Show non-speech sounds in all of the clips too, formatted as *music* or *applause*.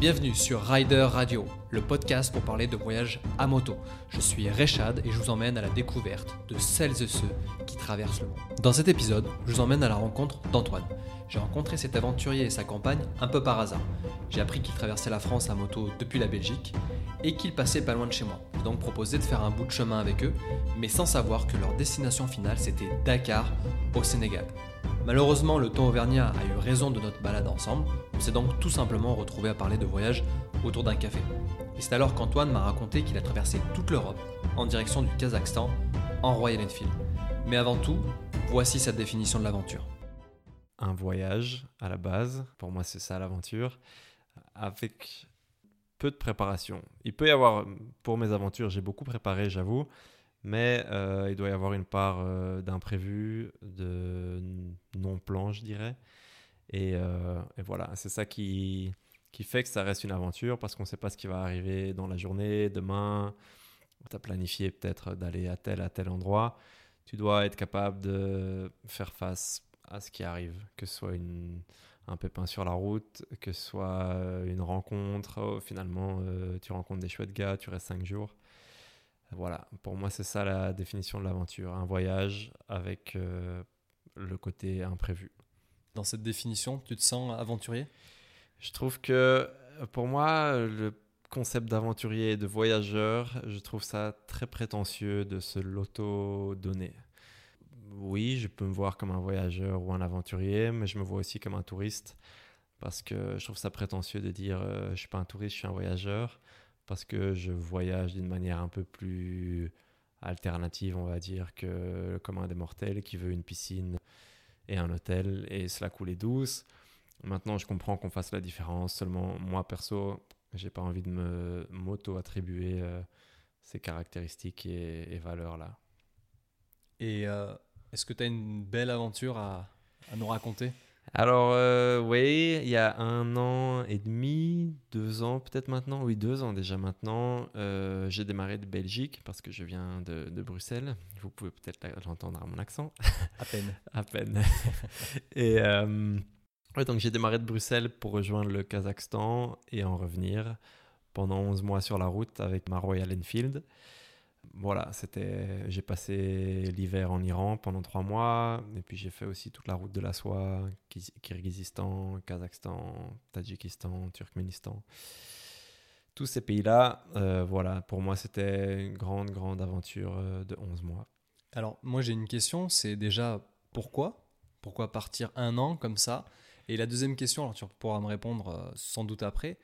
Bienvenue sur Rider Radio, le podcast pour parler de voyage à moto. Je suis Rechad et je vous emmène à la découverte de celles et ceux qui traversent le monde. Dans cet épisode, je vous emmène à la rencontre d'Antoine. J'ai rencontré cet aventurier et sa compagne un peu par hasard. J'ai appris qu'il traversait la France à moto depuis la Belgique et qu'il passait pas loin de chez moi. J'ai donc proposé de faire un bout de chemin avec eux, mais sans savoir que leur destination finale c'était Dakar, au Sénégal. Malheureusement, le temps auvergnat a eu raison de notre balade ensemble. On s'est donc tout simplement retrouvé à parler de voyage autour d'un café. Et c'est alors qu'Antoine m'a raconté qu'il a traversé toute l'Europe en direction du Kazakhstan en Royal Enfield. Mais avant tout, voici sa définition de l'aventure. Un voyage à la base, pour moi c'est ça l'aventure, avec peu de préparation. Il peut y avoir, pour mes aventures, j'ai beaucoup préparé, j'avoue, mais euh, il doit y avoir une part euh, d'imprévu, de non-plan, je dirais. Euh, et, voilà, c'est ça qui, fait que ça reste une aventure parce qu'on ne sait pas ce qui va arriver dans la journée, demain. Tu as planifié peut-être d'aller à tel, à tel endroit. Tu dois être capable de faire face à ce qui arrive, que ce soit un pépin sur la route, que ce soit une rencontre. Oh, finalement, tu rencontres des chouettes gars, tu restes cinq jours. Voilà, pour moi, c'est ça la définition de l'aventure. Un voyage avec euh, le côté imprévu. Dans cette définition, tu te sens aventurier? Je trouve que pour moi, le concept d'aventurier et de voyageur, je trouve ça très prétentieux de se l'auto-donner. Oui, je peux me voir comme un voyageur ou un aventurier, mais je me vois aussi comme un touriste parce que je trouve ça prétentieux de dire euh, je ne suis pas un touriste, je suis un voyageur parce que je voyage d'une manière un peu plus alternative, on va dire, que le commun des mortels qui veut une piscine et un hôtel et cela coulait douce. Maintenant, je comprends qu'on fasse la différence. Seulement, moi, perso, j'ai pas envie de me m'auto-attribuer euh, ces caractéristiques et, valeurs-là. Et euh, est-ce que tu as une belle aventure à nous raconter? Alors, euh, oui, il y a un an et demi, deux ans peut-être maintenant, oui, deux ans déjà maintenant, euh, j'ai démarré de Belgique parce que je viens de, Bruxelles. Vous pouvez peut-être l'entendre à mon accent. À peine. *laughs* à peine. *laughs* et euh, donc, j'ai démarré de Bruxelles pour rejoindre le Kazakhstan et en revenir pendant 11 mois sur la route avec ma Royal Enfield voilà, c'était, j'ai passé l'hiver en Iran pendant trois mois, et puis j'ai fait aussi toute la route de la soie, Kyrgyzstan, Kazakhstan, Tadjikistan, Turkménistan. Tous ces pays-là, euh, voilà, pour moi c'était une grande, grande aventure euh, de 11 mois. Alors, moi j'ai une question, c'est déjà pourquoi? Pourquoi partir un an comme ça? Et la deuxième question, alors tu pourras me répondre euh, sans doute après,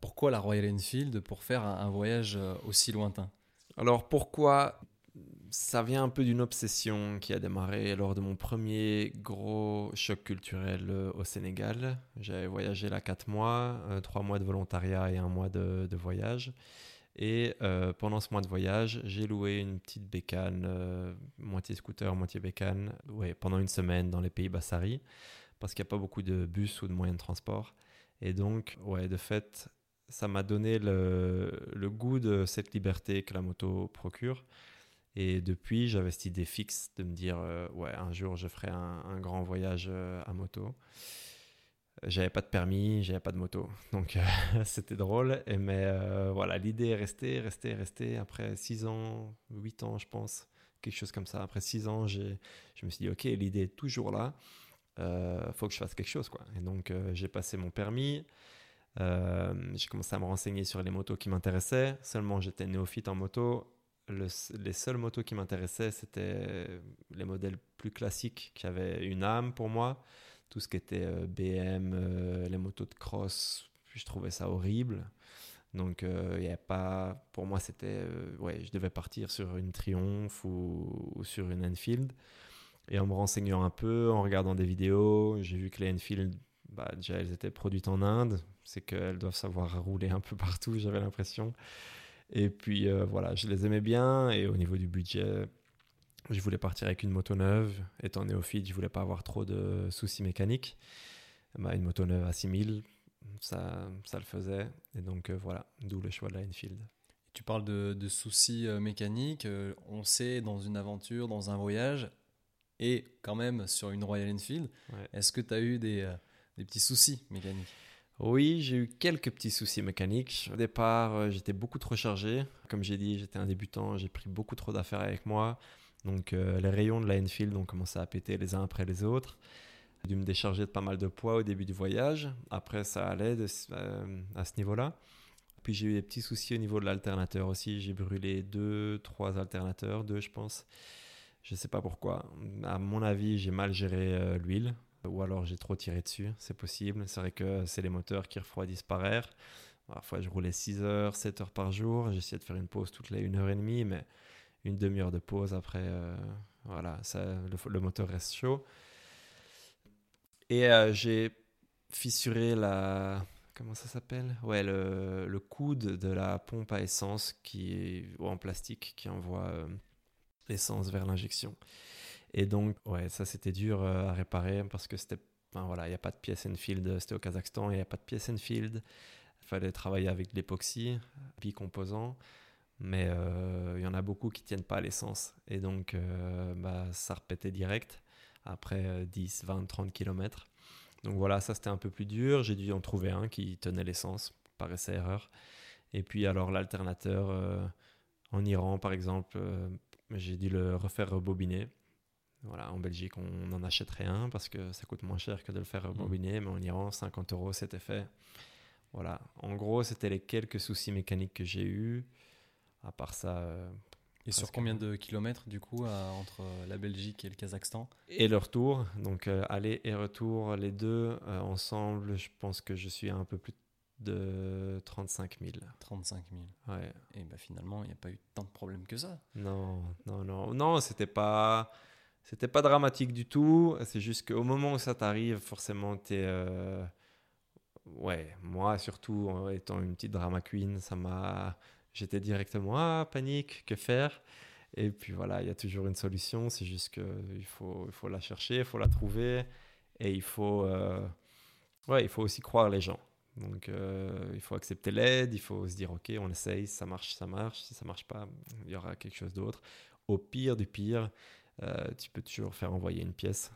pourquoi la Royal Enfield pour faire un voyage aussi lointain? Alors pourquoi ça vient un peu d'une obsession qui a démarré lors de mon premier gros choc culturel euh, au Sénégal. J'avais voyagé là 4 mois, 3 euh, mois de volontariat et un mois de, voyage. Et euh, pendant ce mois de voyage, j'ai loué une petite bécane, moitié scooter, moitié bécane, ouais, pendant une semaine dans les pays Bassari, parce qu'il n'y a pas beaucoup de bus ou de moyens de transport. Et donc, ouais, de fait, ça m'a donné le, goût de cette liberté que la moto procure. Et depuis, j'avais cette idée fixe de me dire, euh, ouais, un jour, je ferai un, grand voyage euh, à moto. J'avais pas de permis, j'avais pas de moto. *laughs* Donc, euh, *laughs* c'était drôle. Mais voilà, l'idée est restée, restée, restée. Après 6 ans, 8 ans, je pense, quelque chose comme ça. Après 6 ans, je me suis dit, ok, l'idée est toujours là. Faut que je fasse quelque chose. Quoi. Et donc, j'ai passé mon permis. Euh, j'ai commencé à me renseigner sur les motos qui m'intéressaient. Seulement, j'étais néophyte en moto. les seules motos qui m'intéressaient, c'était les modèles plus classiques qui avaient une âme pour moi. Tout ce qui était euh, BM, euh, les motos de cross, je trouvais ça horrible. Donc, il y a pas, pour moi, c'était, ouais, je devais partir sur une Triumph ou, sur une Enfield. Et en me renseignant un peu, en regardant des vidéos, j'ai vu que les Enfield, bah, déjà, elles étaient produites en Inde c'est qu'elles doivent savoir rouler un peu partout, j'avais l'impression. Et puis euh, voilà, je les aimais bien. Et au niveau du budget, je voulais partir avec une moto neuve. Étant néophyte, je voulais pas avoir trop de soucis mécaniques. Bah, une moto neuve à 6000, ça, ça le faisait. Et donc euh, voilà, d'où le choix de la Enfield. Tu parles de, soucis euh, mécaniques. on sait dans une aventure, dans un voyage, et quand même sur une Royal Enfield, est-ce que tu as eu des, des petits soucis mécaniques Oui, j'ai eu quelques petits soucis mécaniques. Au départ, euh, j'étais beaucoup trop chargé. Comme j'ai dit, j'étais un débutant, j'ai pris beaucoup trop d'affaires avec moi. Donc euh, les rayons de la Enfield ont commencé à péter les uns après les autres. J'ai dû me décharger de pas mal de poids au début du voyage. Après, ça allait euh, à ce niveau-là. Puis j'ai eu des petits soucis au niveau de l'alternateur aussi. J'ai brûlé deux, trois alternateurs, deux je pense. Je ne sais pas pourquoi. À mon avis, j'ai mal géré l'huile ou alors j'ai trop tiré dessus, c'est possible. C'est vrai que c'est les moteurs qui refroidissent par air. Parfois, je roulais 6 heures, 7 heures par jour. J'essayais de faire une pause toutes les 1 heure et demie, mais une demi-heure de pause après, euh, voilà, le, moteur reste chaud. Et euh, j'ai fissuré la. Comment ça s'appelle? Ouais, le, coude de la pompe à essence qui est en plastique qui envoie euh, l'essence vers l'injection. Et donc, ouais, ça c'était dur euh, à réparer parce que c'était, voilà, il n'y a pas de pièce Enfield, c'était au Kazakhstan, il n'y a pas de pièce Enfield. Il fallait travailler avec de l'époxy, bicomposant, mais euh, il y en a beaucoup qui tiennent pas à l'essence. Et donc, euh, bah, ça repétait direct après 10, 20, 30 km. Donc voilà, ça c'était un peu plus dur. J'ai dû en trouver un qui tenait l'essence, par essai erreur. Et puis alors l'alternateur en Iran, par exemple, j'ai dû le refaire rebobiner. Voilà, en Belgique, on n'en achèterait un parce que ça coûte moins cher que de le faire rebobiner, mm. mais en Iran, 50 euros, c'était fait. Voilà, en gros, c'était les quelques soucis mécaniques que j'ai eus. À part ça. Euh, et sur combien de kilomètres, du coup, entre la Belgique et le Kazakhstan? Et le retour, donc euh, aller et retour, les deux euh, ensemble, je pense que je suis à un peu plus de 35 000. 35 000. Ouais. Et ben finalement, il n'y a pas eu tant de problèmes que ça. Non, non, non. Non, c'était pas. C'était pas dramatique du tout. C'est juste qu'au moment où ça t'arrive, forcément, t'es. Euh... Ouais, moi surtout, étant une petite drama queen, ça m'a. J'étais directement, ah, panique, que faire? Et puis voilà, il y a toujours une solution. C'est juste qu'il faut, il faut la chercher, il faut la trouver. Et il faut. Euh... Ouais, il faut aussi croire les gens. Donc, euh, il faut accepter l'aide, il faut se dire, OK, on essaye, ça marche, ça marche. Si ça marche pas, il y aura quelque chose d'autre. Au pire du pire, tu peux toujours faire envoyer une pièce.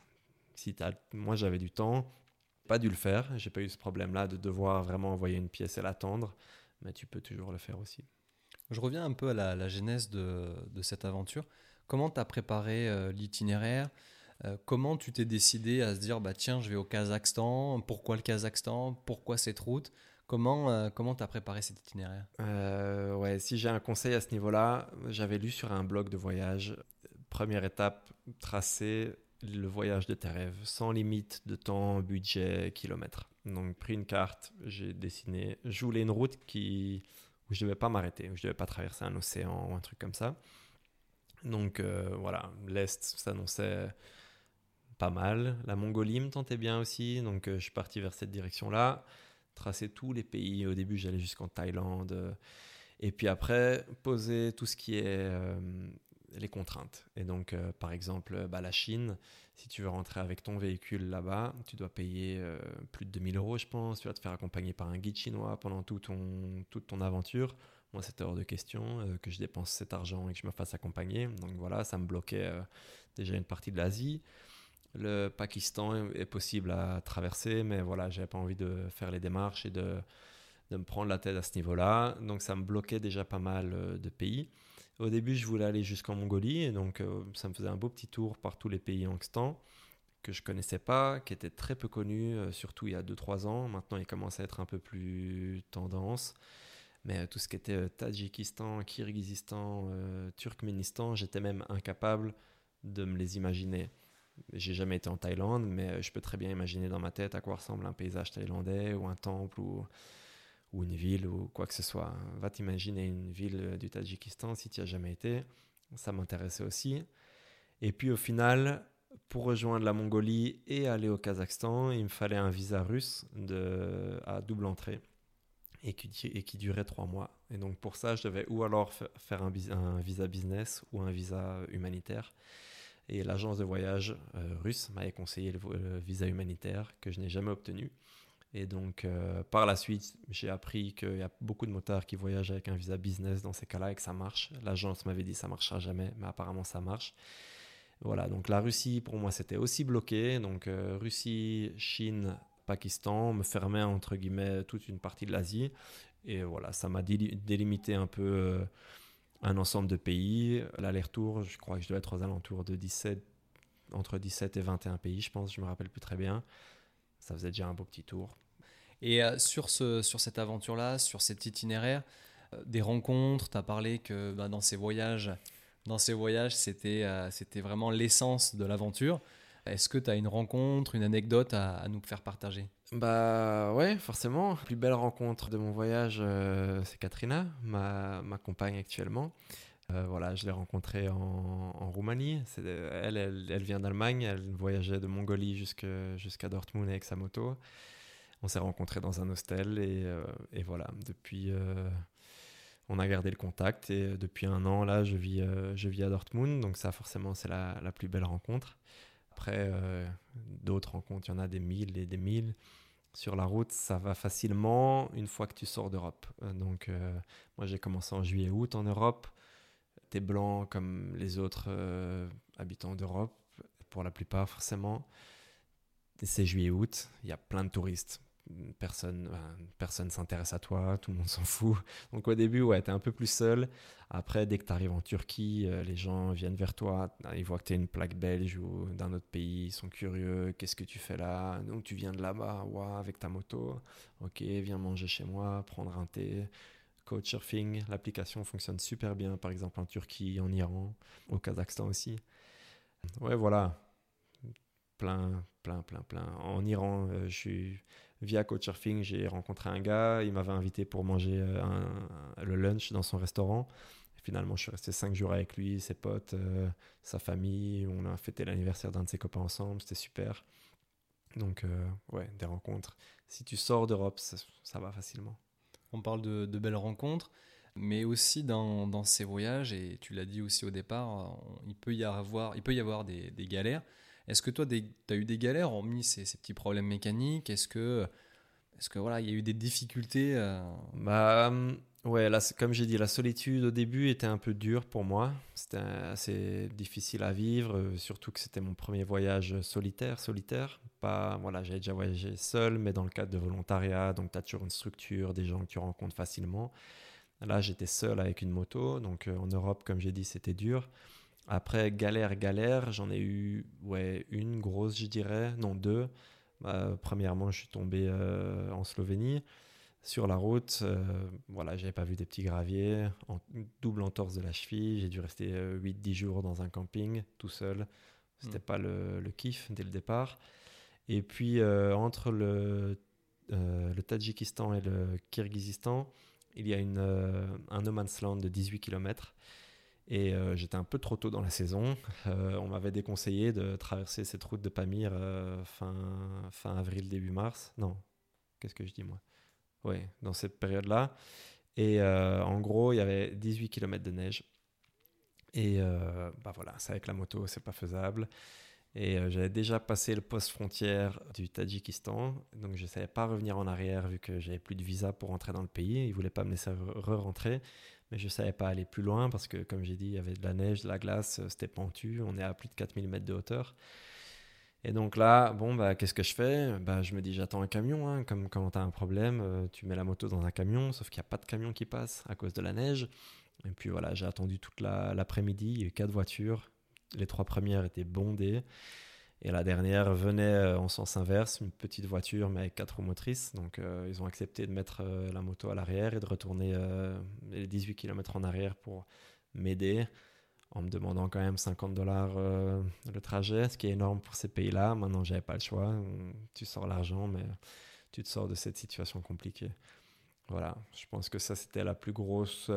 Si as, moi, j'avais du temps, pas dû le faire. J'ai pas eu ce problème-là de devoir vraiment envoyer une pièce et l'attendre, mais tu peux toujours le faire aussi. Je reviens un peu à la, genèse de, de, cette aventure. Comment tu as préparé euh, l'itinéraire? Euh, Comment tu t'es décidé à se dire bah tiens, je vais au Kazakhstan? Pourquoi le Kazakhstan? Pourquoi cette route? Comment comment tu as préparé cet itinéraire? Ouais, si j'ai un conseil à ce niveau-là, j'avais lu sur un blog de voyage Première étape, tracer le voyage de tes rêves, sans limite de temps, budget, kilomètres. Donc, pris une carte, j'ai dessiné. Je voulais une route qui, où je ne devais pas m'arrêter, où je ne devais pas traverser un océan ou un truc comme ça. Donc, euh, voilà, l'Est s'annonçait pas mal. La Mongolie me tentait bien aussi, donc euh, je suis parti vers cette direction-là. Tracer tous les pays. Au début, j'allais jusqu'en Thaïlande. et puis après, poser tout ce qui est les contraintes. Et donc, euh, par exemple, euh, bah, la Chine, si tu veux rentrer avec ton véhicule là-bas, tu dois payer euh, plus de 2000 euros, je pense. Tu vas te faire accompagner par un guide chinois pendant tout ton, toute ton aventure. Moi, c'était hors de question que je dépense cet argent et que je me fasse accompagner. Donc voilà, ça me bloquait déjà une partie de l'Asie. Le Pakistan est possible à traverser, mais voilà, j'avais pas envie de faire les démarches et de, de me prendre la tête à ce niveau-là. Donc ça me bloquait déjà pas mal de pays. Au début, je voulais aller jusqu'en Mongolie, et donc euh, ça me faisait un beau petit tour par tous les pays Angstan que je connaissais pas, qui étaient très peu connus, euh, surtout il y a 2-3 ans. Maintenant, il commence à être un peu plus tendance. Mais euh, tout ce qui était Tadjikistan, Kirghizistan, Turkménistan, j'étais même incapable de me les imaginer. J'ai jamais été en Thaïlande, mais je peux très bien imaginer dans ma tête à quoi ressemble un paysage thaïlandais ou un temple ou ou une ville ou quoi que ce soit. Va t'imaginer une ville du Tadjikistan si tu n'y as jamais été. Ça m'intéressait aussi. Et puis au final, pour rejoindre la Mongolie et aller au Kazakhstan, il me fallait un visa russe de, à double entrée et qui, durait trois mois. Et donc pour ça, je devais ou alors faire un, un visa business ou un visa humanitaire. Et l'agence de voyage euh, russe m'avait conseillé le, visa humanitaire que je n'ai jamais obtenu. Et donc, euh, par la suite, j'ai appris qu'il y a beaucoup de motards qui voyagent avec un visa business dans ces cas-là et que ça marche. L'agence m'avait dit que ça marchera jamais, mais apparemment ça marche. Voilà, donc la Russie, pour moi, c'était aussi bloqué. Donc, euh, Russie, Chine, Pakistan, me fermait entre guillemets toute une partie de l'Asie. Et voilà, ça m'a délimité un peu euh, un ensemble de pays. L'aller-retour, je crois que je devais être aux alentours de 17, entre 17 et 21 pays, je pense, je me rappelle plus très bien. Ça faisait déjà un beau petit tour. Et euh, sur, ce, sur cette aventure-là, sur cet itinéraire, euh, des rencontres, tu as parlé que bah, dans ces voyages, dans ces voyages c'était c'était vraiment l'essence de l'aventure. Est-ce que tu as une rencontre, une anecdote à, nous faire partager? Bah ouais, forcément. La plus belle rencontre de mon voyage, euh, c'est Katrina, ma, compagne actuellement. Euh, voilà, je l'ai rencontrée en, Roumanie. Elle, elle, elle, vient d'Allemagne. Elle voyageait de Mongolie jusqu'à Dortmund avec sa moto. On s'est rencontrés dans un hostel et, euh, et voilà, depuis, on a gardé le contact et depuis un an, là, je vis, je vis à Dortmund. Donc ça, forcément, c'est la, la, plus belle rencontre. Après, euh, d'autres rencontres, il y en a des mille et des mille. Sur la route, ça va facilement une fois que tu sors d'Europe. Euh, donc, euh, moi, j'ai commencé en juillet-août en Europe. T'es blanc comme les autres habitants d'Europe, pour la plupart, forcément. C'est juillet-août, il y a plein de touristes personne personne s'intéresse à toi, tout le monde s'en fout. *laughs* Donc au début, ouais, tu es un peu plus seul. Après, dès que tu arrives en Turquie, euh, les gens viennent vers toi, ils voient que tu es une plaque belge ou d'un autre pays, ils sont curieux, qu'est-ce que tu fais là? Donc tu viens de là-bas, ouais, avec ta moto. OK, viens manger chez moi, prendre un thé. Couchsurfing, l'application fonctionne super bien, par exemple en Turquie, en Iran, au Kazakhstan aussi. Ouais, voilà. Plein, plein, plein, plein. En Iran, euh, je suis via Couchsurfing, j'ai rencontré un gars, il m'avait invité pour manger euh, le lunch dans son restaurant. finalement, je suis resté cinq jours avec lui, ses potes, euh, sa famille. On a fêté l'anniversaire d'un de ses copains ensemble, c'était super. Donc, euh, ouais, des rencontres. Si tu sors d'Europe, ça, va facilement. On parle de, belles rencontres, mais aussi dans, ces voyages, et tu l'as dit aussi au départ, il peut y avoir, il peut y avoir des, galères. Est-ce que toi, tu as eu des galères, hormis ces, ces petits problèmes mécaniques? Est-ce que, est-ce que voilà, il y a eu des difficultés euh? Bah hum, ouais, là, comme j'ai dit, la solitude au début était un peu dure pour moi. C'était assez difficile à vivre, euh, surtout que c'était mon premier voyage solitaire, solitaire. Pas voilà, j'avais déjà voyagé seul, mais dans le cadre de volontariat, donc tu as toujours une structure, des gens que tu rencontres facilement. Là, j'étais seul avec une moto, donc euh, en Europe, comme j'ai dit, c'était dur. Après, galère, galère, j'en ai eu ouais, une grosse, je dirais, non deux. Bah, premièrement, je suis tombé euh, en Slovénie sur la route. Euh, voilà, j'avais pas vu des petits graviers, en, double entorse de la cheville. J'ai dû rester 8-10 euh, jours dans un camping tout seul. C'était hmm. pas le, le, kiff dès le départ. Et puis, entre le, le Tadjikistan et le Kirghizistan, il y a une, un no man's land de 18 km. Et euh, j'étais un peu trop tôt dans la saison. *laughs* Euh, on m'avait déconseillé de traverser cette route de Pamir euh, fin, fin avril, début mars. Non, qu'est-ce que je dis moi? Oui, dans cette période-là. Et en gros, il y avait 18 km de neige. Et bah voilà, c'est avec la moto, c'est pas faisable. Et j'avais déjà passé le poste frontière du Tadjikistan, donc je ne savais pas revenir en arrière vu que j'avais plus de visa pour rentrer dans le pays. Ils voulaient pas me laisser re-rentrer mais je ne savais pas aller plus loin parce que, comme j'ai dit, il y avait de la neige, de la glace, euh, c'était pentu, on est à plus de 4000 mètres de hauteur. Et donc là, bon, bah, qu'est-ce que je fais? Bah, Je me dis, j'attends un camion, hein, comme quand tu as un problème, euh, tu mets la moto dans un camion, sauf qu'il n'y a pas de camion qui passe à cause de la neige. Et puis voilà, j'ai attendu toute l'après-midi, il y a eu quatre voitures, les trois premières étaient bondées. Et la dernière venait euh, en sens inverse, une petite voiture mais avec quatre roues motrices. Donc euh, ils ont accepté de mettre la moto à l'arrière et de retourner les 18 km en arrière pour m'aider en me demandant quand même 50 dollars le trajet, ce qui est énorme pour ces pays-là. Maintenant, j'avais pas le choix. Tu sors l'argent, mais tu te sors de cette situation compliquée. Voilà, je pense que ça c'était la plus grosse,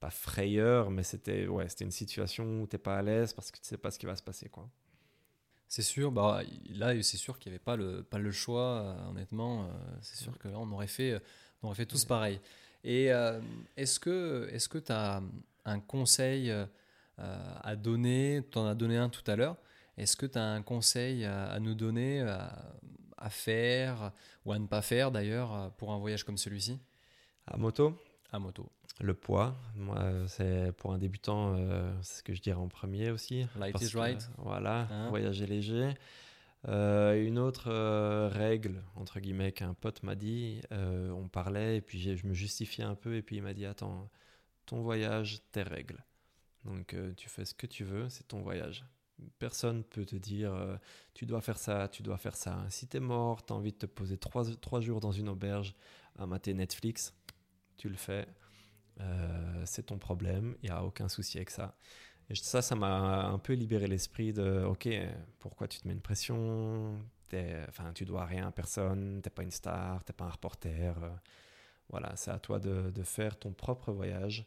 pas frayeur, mais c'était ouais, c'était une situation où tu n'es pas à l'aise parce que tu sais pas ce qui va se passer quoi. C'est sûr, bah, là, c'est sûr qu'il n'y avait pas le, pas le choix, euh, honnêtement. Euh, c'est sûr que là, on aurait fait, on aurait fait tous pareil. Et euh, est-ce que tu as un conseil à donner Tu en as donné un tout à l'heure. Est-ce que tu as un conseil à, nous donner, à, faire ou à ne pas faire d'ailleurs pour un voyage comme celui-ci? À moto À moto le poids. Moi, c'est pour un débutant, euh, c'est ce que je dirais en premier aussi. Light is right. voilà, hein? voyager léger. Euh, une autre euh, règle, entre guillemets, qu'un pote m'a dit, euh, on parlait et puis je me justifiais un peu et puis il m'a dit Attends, ton voyage, tes règles. Donc tu fais ce que tu veux, c'est ton voyage. Personne peut te dire tu dois faire ça, tu dois faire ça. Si tu es mort, tu as envie de te poser trois, jours dans une auberge à mater Netflix, tu le fais. c'est ton problème, il n'y a aucun souci avec ça. Et ça, ça m'a un peu libéré l'esprit de, ok, pourquoi tu te mets une pression? Enfin, tu dois rien à personne, t'es pas une star, t'es pas un reporter. Euh, voilà, c'est à toi de, faire ton propre voyage.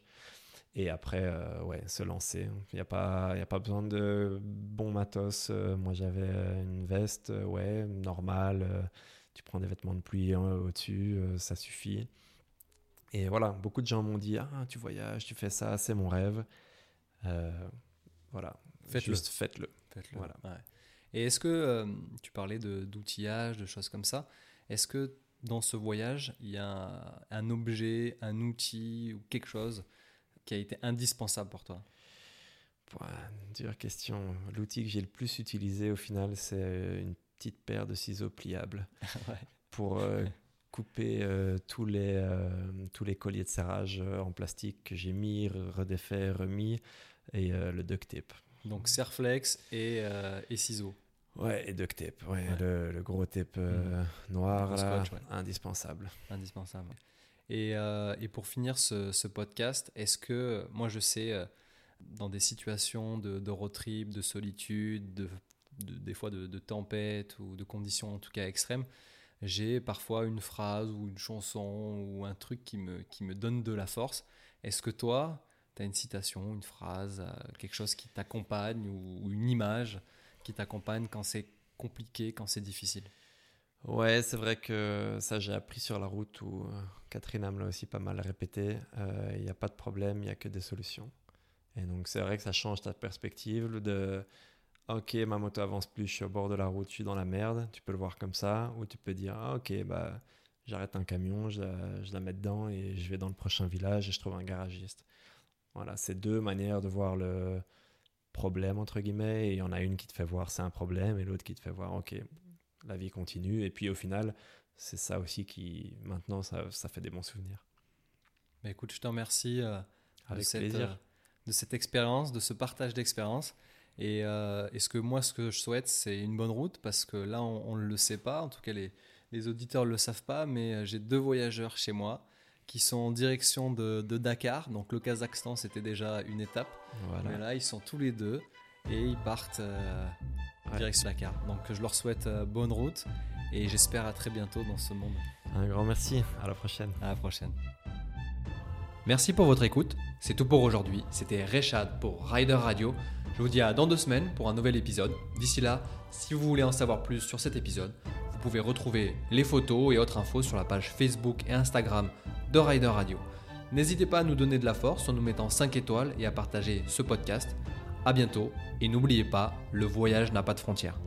Et après, euh, ouais, se lancer. Il n'y a, pas, y a pas besoin de bon matos. Euh, moi, j'avais une veste, ouais, normale. tu prends des vêtements de pluie hein, au-dessus, ça suffit. Et voilà, beaucoup de gens m'ont dit Ah, tu voyages, tu fais ça, c'est mon rêve. Euh, voilà. Faites-le. Juste faites-le. Voilà. Et est-ce que euh, tu parlais d'outillage, de, choses comme ça Est-ce que dans ce voyage, il y a un, objet, un outil ou quelque chose qui a été indispensable pour toi Dure question. L'outil que j'ai le plus utilisé au final, c'est une petite paire de ciseaux pliables *laughs* pour euh, couper tous, les, tous les colliers de serrage en plastique que j'ai mis, redéfait, remis et euh, le duct tape. Donc Serflex et, euh, et ciseaux. Ouais, et duct tape, ouais, Le, le, gros tape euh, mm. noir, là, indispensable. Indispensable. Et, et pour finir ce, podcast, est-ce que, moi je sais, dans des situations de, de road trip, de solitude, de, des fois de, de, tempête ou de conditions en tout cas extrêmes, j'ai parfois une phrase ou une chanson ou un truc qui me, qui me donne de la force. Est-ce que toi, tu as une citation, une phrase, euh, quelque chose qui t'accompagne ou, une image qui t'accompagne quand c'est compliqué, quand c'est difficile? Ouais, c'est vrai que ça j'ai appris sur la route où euh, Catherine me l'a aussi pas mal répété. Euh, il n'y a pas de problème, il n'y a que des solutions. Et donc c'est vrai que ça change ta perspective de ok ma moto avance plus, je suis au bord de la route, je suis dans la merde. Tu peux le voir comme ça, ou tu peux dire ah, ok bah j'arrête un camion, je la, je la mets dedans et je vais dans le prochain village et je trouve un garagiste. Voilà, c'est deux manières de voir le problème, entre guillemets. Et il y en a une qui te fait voir c'est un problème et l'autre qui te fait voir, ok, la vie continue. Et puis au final, c'est ça aussi qui, maintenant, ça, ça, fait des bons souvenirs. Mais écoute, je te remercie euh, Avec de, cette, plaisir. Euh, de cette expérience, de ce partage d'expérience. Et, euh, ce que moi, ce que je souhaite, c'est une bonne route? Parce que là, on ne le sait pas. En tout cas, les, les auditeurs ne le savent pas, mais j'ai deux voyageurs chez moi qui sont en direction de, Dakar. Donc le Kazakhstan, c'était déjà une étape. Mais là, ils sont tous les deux et ils partent en direction Dakar. Donc je leur souhaite euh, bonne route et j'espère à très bientôt dans ce monde. Un grand merci. À la prochaine. À la prochaine. Merci pour votre écoute. C'est tout pour aujourd'hui. C'était Rechad pour Rider Radio. Je vous dis à dans deux semaines pour un nouvel épisode. D'ici là, si vous voulez en savoir plus sur cet épisode, vous pouvez retrouver les photos et autres infos sur la page Facebook et Instagram de Rider Radio. N'hésitez pas à nous donner de la force en nous mettant 5 étoiles et à partager ce podcast. A bientôt et n'oubliez pas, le voyage n'a pas de frontières.